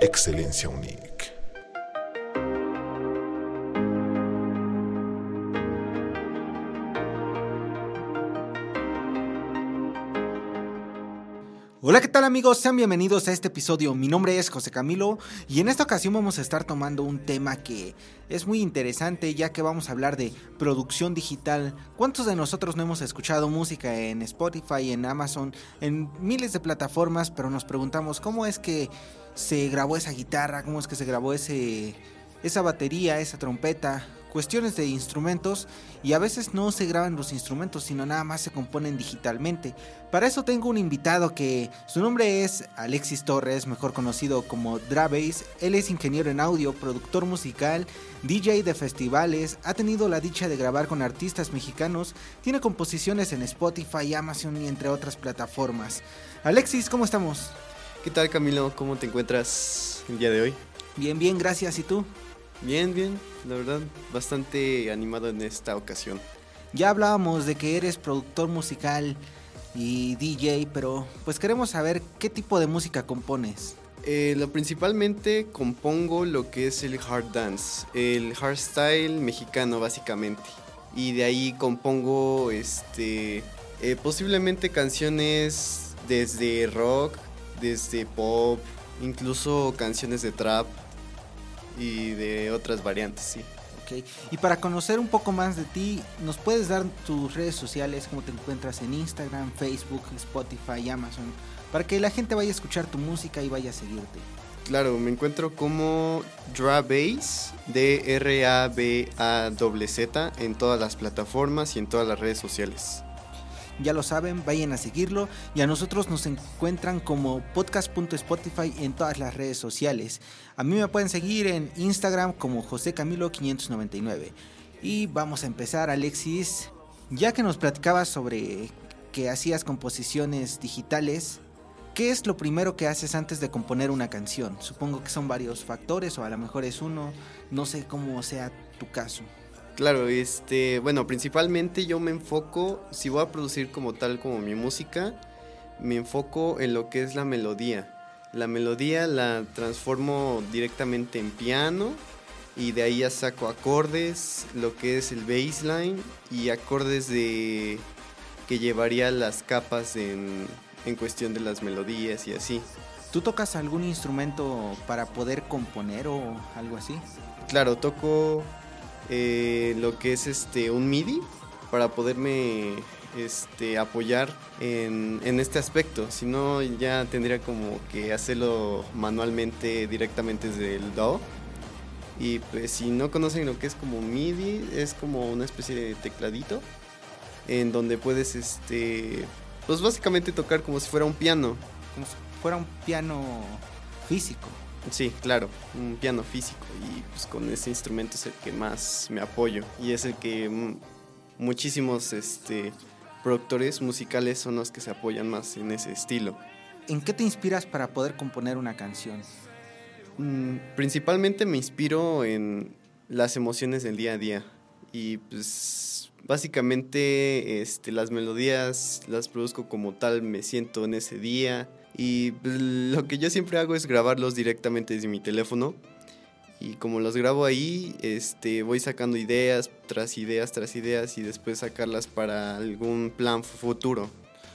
Excelencia Unique. Hola, ¿qué tal amigos? Sean bienvenidos a este episodio. Mi nombre es José Camilo y en esta ocasión vamos a estar tomando un tema que es muy interesante ya que vamos a hablar de producción digital. ¿Cuántos de nosotros no hemos escuchado música en Spotify, en Amazon, en miles de plataformas, pero nos preguntamos cómo es que se grabó esa guitarra, cómo es que se grabó ese esa batería, esa trompeta, cuestiones de instrumentos y a veces no se graban los instrumentos, sino nada más se componen digitalmente. Para eso tengo un invitado que su nombre es Alexis Torres, mejor conocido como Drabass. Él es ingeniero en audio, productor musical, DJ de festivales, ha tenido la dicha de grabar con artistas mexicanos, tiene composiciones en Spotify, Amazon y entre otras plataformas. Alexis, ¿cómo estamos? ¿Qué tal Camilo? ¿Cómo te encuentras el día de hoy? Bien, bien, gracias. ¿Y tú? Bien, bien, la verdad, bastante animado en esta ocasión. Ya hablábamos de que eres productor musical y DJ, pero pues queremos saber qué tipo de música compones. Eh, lo principalmente compongo lo que es el hard dance, el hardstyle mexicano básicamente. Y de ahí compongo este eh, posiblemente canciones desde rock, desde pop, incluso canciones de trap y de otras variantes, sí. Ok, y para conocer un poco más de ti, ¿nos puedes dar tus redes sociales, cómo te encuentras en Instagram, Facebook, Spotify, Amazon, para que la gente vaya a escuchar tu música y vaya a seguirte? Claro, me encuentro como Drabass, D-R-A-B-A-Z, en todas las plataformas y en todas las redes sociales. Ya lo saben, vayan a seguirlo y a nosotros nos encuentran como podcast.spotify en todas las redes sociales. A mí me pueden seguir en Instagram como José Camilo 599. Y vamos a empezar, Alexis. Ya que nos platicabas sobre que hacías composiciones digitales, ¿qué es lo primero que haces antes de componer una canción? Supongo que son varios factores o a lo mejor es uno, no sé cómo sea tu caso. Claro, este, bueno, principalmente yo me enfoco, si voy a producir como tal como mi música, me enfoco en lo que es la melodía. La melodía la transformo directamente en piano y de ahí ya saco acordes, lo que es el bassline y acordes de que llevaría las capas en, en cuestión de las melodías y así. ¿Tú tocas algún instrumento para poder componer o algo así? Claro, toco eh, lo que es este un MIDI para poderme este, apoyar en, en, este aspecto. Si no, ya tendría como que hacerlo manualmente directamente desde el DAW. Y pues si no conocen lo que es como MIDI, es como una especie de tecladito en donde puedes, este, pues básicamente tocar como si fuera un piano. Como si fuera un piano físico. Sí, claro, un piano físico y pues con ese instrumento es el que más me apoyo y es el que muchísimos este, productores musicales son los que se apoyan más en ese estilo. ¿En qué te inspiras para poder componer una canción? Mm, principalmente me inspiro en las emociones del día a día y pues básicamente este, las melodías las produzco como tal, me siento en ese día y pues, lo que yo siempre hago es grabarlos directamente desde mi teléfono. Y como los grabo ahí, este, voy sacando ideas tras ideas tras ideas y después sacarlas para algún plan futuro.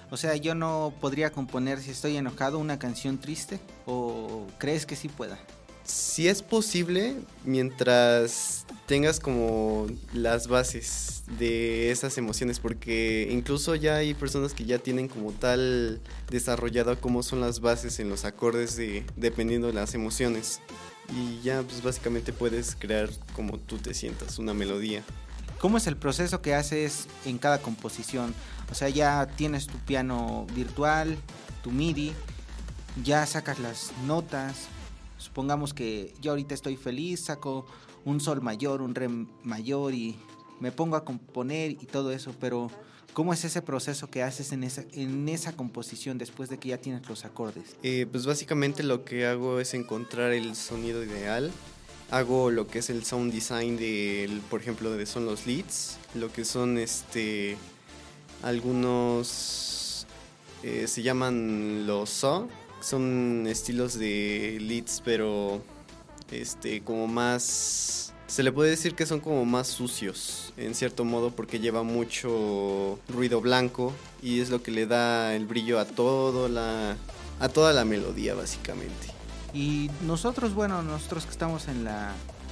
O sea, yo no podría componer si estoy enojado una canción triste o crees que sí pueda? Si es posible, mientras tengas como las bases de esas emociones, porque incluso ya hay personas que ya tienen como tal desarrollado cómo son las bases en los acordes de, dependiendo de las emociones. Y ya pues básicamente puedes crear como tú te sientas, una melodía. ¿Cómo es el proceso que haces en cada composición? O sea, ya tienes tu piano virtual, tu MIDI, ya sacas las notas, Supongamos que yo ahorita estoy feliz, saco un sol mayor, un re mayor y me pongo a componer y todo eso, pero ¿cómo es ese proceso que haces en esa, en esa composición después de que ya tienes los acordes? Eh, pues básicamente lo que hago es encontrar el sonido ideal. Hago lo que es el sound design de, por ejemplo, de son los leads, lo que son este algunos eh, se llaman los saw Son estilos de leads, pero este como más se le puede decir que son como más sucios, en cierto modo, porque lleva mucho ruido blanco y es lo que le da el brillo a todo la a toda la melodía básicamente. Y nosotros, bueno, nosotros que estamos en la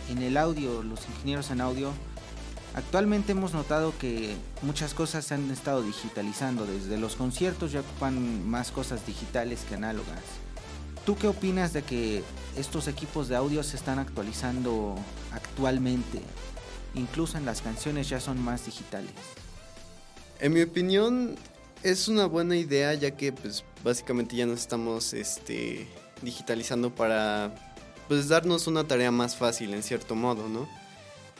en el audio, los ingenieros en audio, actualmente hemos notado que muchas cosas se han estado digitalizando, desde los conciertos ya ocupan más cosas digitales que análogas. ¿Tú qué opinas de que estos equipos de audio se están actualizando actualmente? Incluso en las canciones ya son más digitales. En mi opinión es una buena idea ya que pues básicamente ya nos estamos este, digitalizando para pues darnos una tarea más fácil en cierto modo, ¿no?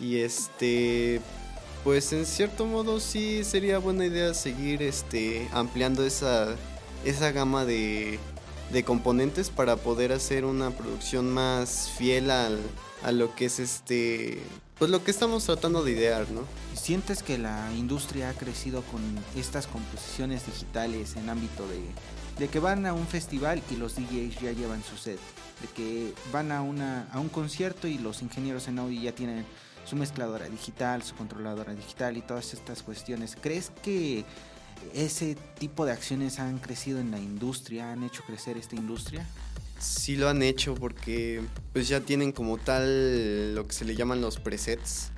Y este pues en cierto modo sí sería buena idea seguir este ampliando esa esa gama de de componentes para poder hacer una producción más fiel al, a lo que es este pues lo que estamos tratando de idear, ¿no? ¿Sientes que la industria ha crecido con estas composiciones digitales en ámbito de, de que van a un festival y los DJs ya llevan su set? De que van a, una, a un concierto y los ingenieros en audio ya tienen su mezcladora digital, su controladora digital y todas estas cuestiones. ¿Crees que ese tipo de acciones han crecido en la industria, han hecho crecer esta industria? Sí lo han hecho porque pues ya tienen como tal lo que se le llaman los presets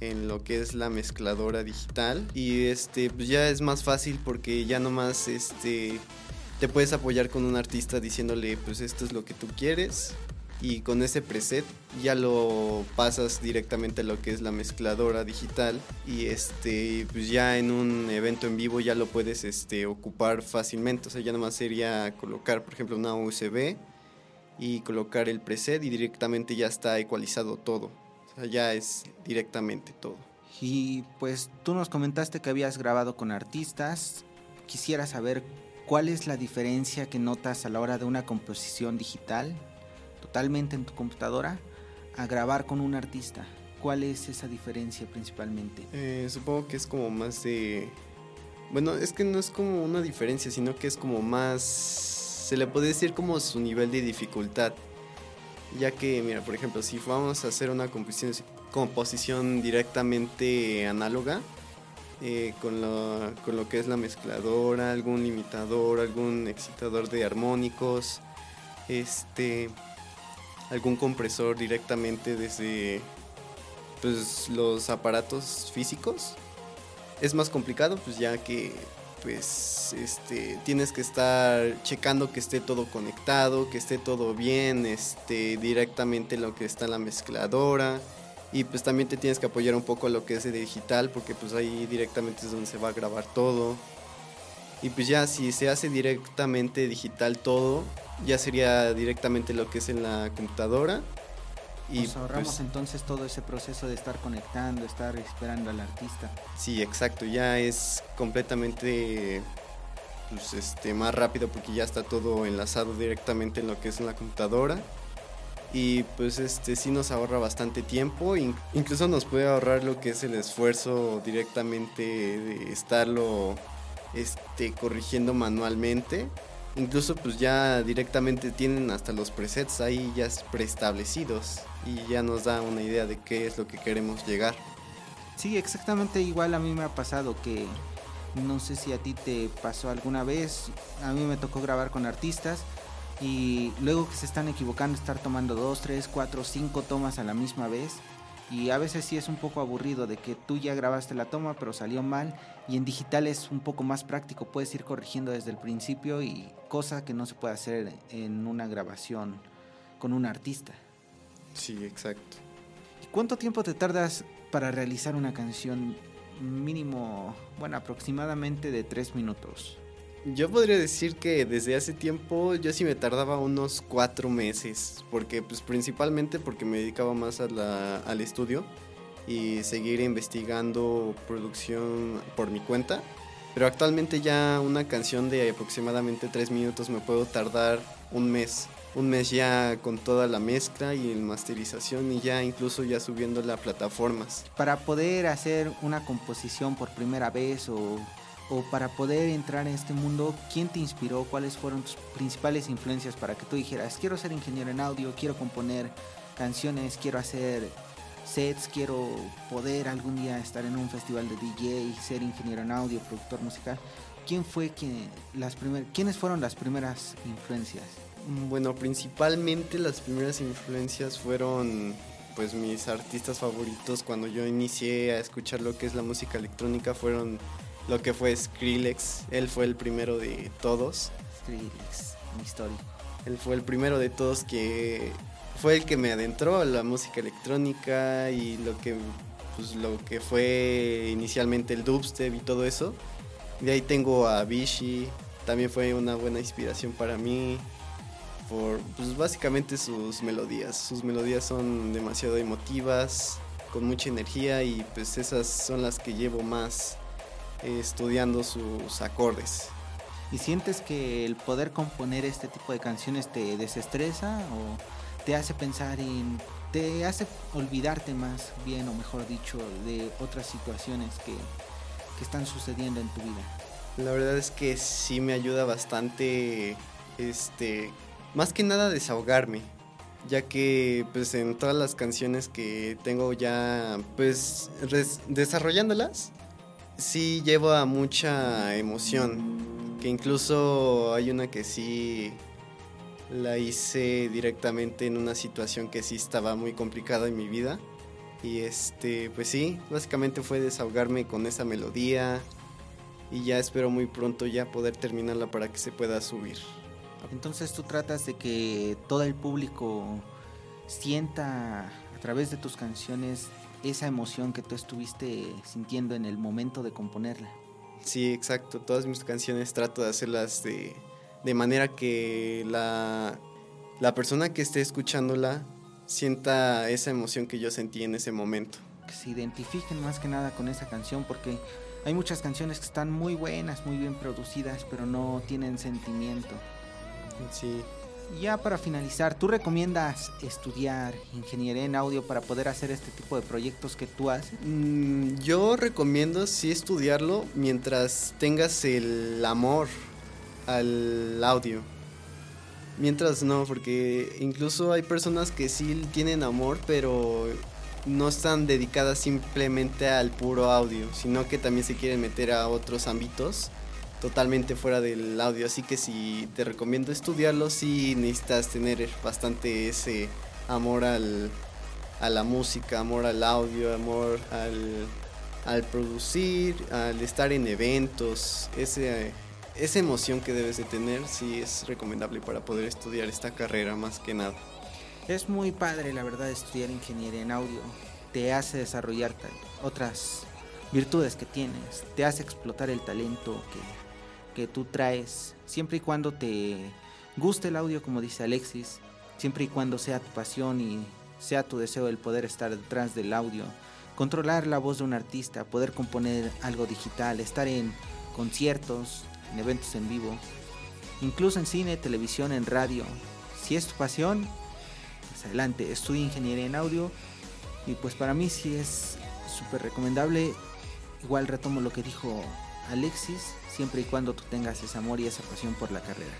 en lo que es la mezcladora digital y este pues ya es más fácil porque ya nomás este te puedes apoyar con un artista diciéndole pues esto es lo que tú quieres y con ese preset ya lo pasas directamente a lo que es la mezcladora digital y este pues ya en un evento en vivo ya lo puedes este ocupar fácilmente, o sea, ya nomás sería colocar, por ejemplo, una USB y colocar el preset y directamente ya está ecualizado todo. O sea, ya es directamente todo. Y pues tú nos comentaste que habías grabado con artistas. Quisiera saber cuál es la diferencia que notas a la hora de una composición digital totalmente en tu computadora a grabar con un artista? ¿Cuál es esa diferencia principalmente? Eh, supongo que es como más de... Bueno, es que no es como una diferencia, sino que es como más... Se le puede decir como su nivel de dificultad. Ya que, mira, por ejemplo, si vamos a hacer una composición, directamente análoga, eh, con, lo, con lo que es la mezcladora, algún limitador, algún excitador de armónicos, este algún compresor directamente desde pues, los aparatos físicos. Es más complicado, pues ya que pues este tienes que estar checando que esté todo conectado, que esté todo bien, este directamente lo que está en la mezcladora y pues también te tienes que apoyar un poco a lo que es de digital porque pues ahí directamente es donde se va a grabar todo. Y pues ya si se hace directamente digital todo, ya sería directamente lo que es en la computadora. Y Nos ahorramos pues entonces todo ese proceso de estar conectando, estar esperando al artista. Sí, exacto, ya es completamente pues, este, más rápido porque ya está todo enlazado directamente en lo que es en la computadora. Y pues este sí nos ahorra bastante tiempo, incluso nos puede ahorrar lo que es el esfuerzo directamente de estarlo este, corrigiendo manualmente. Incluso pues ya directamente tienen hasta los presets ahí ya preestablecidos y ya nos da una idea de qué es lo que queremos llegar. Sí, exactamente igual a mí me ha pasado que no sé si a ti te pasó alguna vez, a mí me tocó grabar con artistas y luego que se están equivocando estar tomando dos, tres, cuatro, cinco tomas a la misma vez y a veces sí es un poco aburrido de que tú ya grabaste la toma pero salió mal y en digital es un poco más práctico, puedes ir corrigiendo desde el principio y cosa que no se puede hacer en una grabación con un artista. Sí, exacto. ¿Y cuánto tiempo te tardas para realizar una canción mínimo, bueno, aproximadamente de tres minutos? Yo podría decir que desde hace tiempo yo sí me tardaba unos cuatro meses, porque pues principalmente porque me dedicaba más a la, al estudio y seguir investigando producción por mi cuenta. Pero actualmente ya una canción de aproximadamente tres minutos me puedo tardar un mes. Un mes ya con toda la mezcla y masterización y ya incluso ya subiendo a plataformas. Para poder hacer una composición por primera vez o o para poder entrar en este mundo, ¿quién te inspiró? ¿Cuáles fueron tus principales influencias para que tú dijeras, quiero ser ingeniero en audio, quiero componer canciones, quiero hacer sets, quiero poder algún día estar en un festival de DJ, ser ingeniero en audio, productor musical? ¿Quién fue que las primeras, quiénes fueron las primeras influencias? Mm, bueno, principalmente las primeras influencias fueron pues mis artistas favoritos cuando yo inicié a escuchar lo que es la música electrónica fueron lo que fue Skrillex. Él fue el primero de todos. Skrillex, mi historia. Él fue el primero de todos que fue el que me adentró a la música electrónica y lo que pues lo que fue inicialmente el dubstep y todo eso. De ahí tengo a Vichy, también fue una buena inspiración para mí por pues básicamente sus melodías. Sus melodías son demasiado emotivas, con mucha energía y pues esas son las que llevo más estudiando sus acordes. ¿Y sientes que el poder componer este tipo de canciones te desestresa o te hace pensar en, te hace olvidarte más bien o mejor dicho de otras situaciones que, que están sucediendo en tu vida? La verdad es que sí me ayuda bastante, este, más que nada desahogarme, ya que pues en todas las canciones que tengo ya pues desarrollándolas, sí lleva mucha emoción. Que incluso hay una que sí la hice directamente en una situación que sí estaba muy complicada en mi vida. Y este, pues sí, básicamente fue desahogarme con esa melodía. Y ya espero muy pronto ya poder terminarla para que se pueda subir. Entonces tú tratas de que todo el público sienta a través de tus canciones esa emoción que tú estuviste sintiendo en el momento de componerla. Sí, exacto. Todas mis canciones trato de hacerlas de, de manera que la, la persona que esté escuchándola sienta esa emoción que yo sentí en ese momento. Que se identifiquen más que nada con esa canción porque hay muchas canciones que están muy buenas, muy bien producidas, pero no tienen sentimiento. Sí. Ya para finalizar, ¿tú recomiendas estudiar ingeniería en audio para poder hacer este tipo de proyectos que tú haces? Mm, yo recomiendo sí estudiarlo mientras tengas el amor al audio. Mientras no, porque incluso hay personas que sí tienen amor, pero no están dedicadas simplemente al puro audio, sino que también se quieren meter a otros ámbitos totalmente fuera del audio. Así que si te recomiendo estudiarlo, sí necesitas tener bastante ese amor al, a la música, amor al audio, amor al, al producir, al estar en eventos, ese, esa emoción que debes de tener, sí es recomendable para poder estudiar esta carrera más que nada. Es muy padre, la verdad, estudiar ingeniería en audio. Te hace desarrollar otras virtudes que tienes, te hace explotar el talento que que tú traes, siempre y cuando te guste el audio, como dice Alexis, siempre y cuando sea tu pasión y sea tu deseo el poder estar detrás del audio, controlar la voz de un artista, poder componer algo digital, estar en conciertos, en eventos en vivo, incluso en cine, televisión, en radio. Si es tu pasión, pues adelante, estudia ingeniería en audio y pues para mí sí es súper recomendable. Igual retomo lo que dijo Alexis, siempre y cuando tú tengas ese amor y esa pasión por la carrera.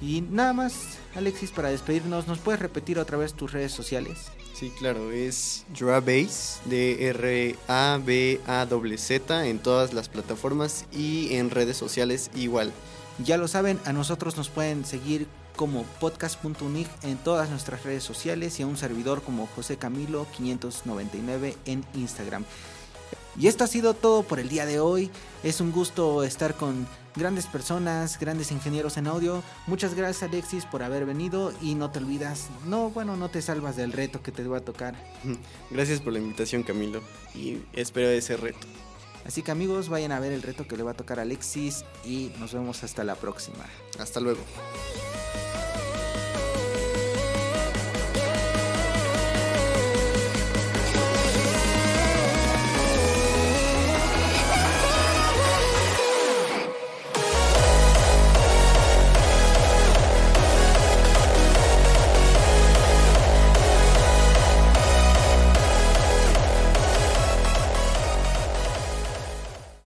Y nada más, Alexis, para despedirnos, ¿nos puedes repetir otra vez tus redes sociales? Sí, claro, es Drabase, D-R-A-B-A-Z, en todas las plataformas y en redes sociales igual. Ya lo saben, a nosotros nos pueden seguir como podcast.unic en todas nuestras redes sociales y a un servidor como José Camilo 599 en Instagram. Y esto ha sido todo por el día de hoy. Es un gusto estar con grandes personas, grandes ingenieros en audio. Muchas gracias Alexis por haber venido y no te olvidas, no, bueno, no te salvas del reto que te va a tocar. Gracias por la invitación Camilo y espero ese reto. Así que amigos, vayan a ver el reto que le va a tocar a Alexis y nos vemos hasta la próxima. Hasta luego.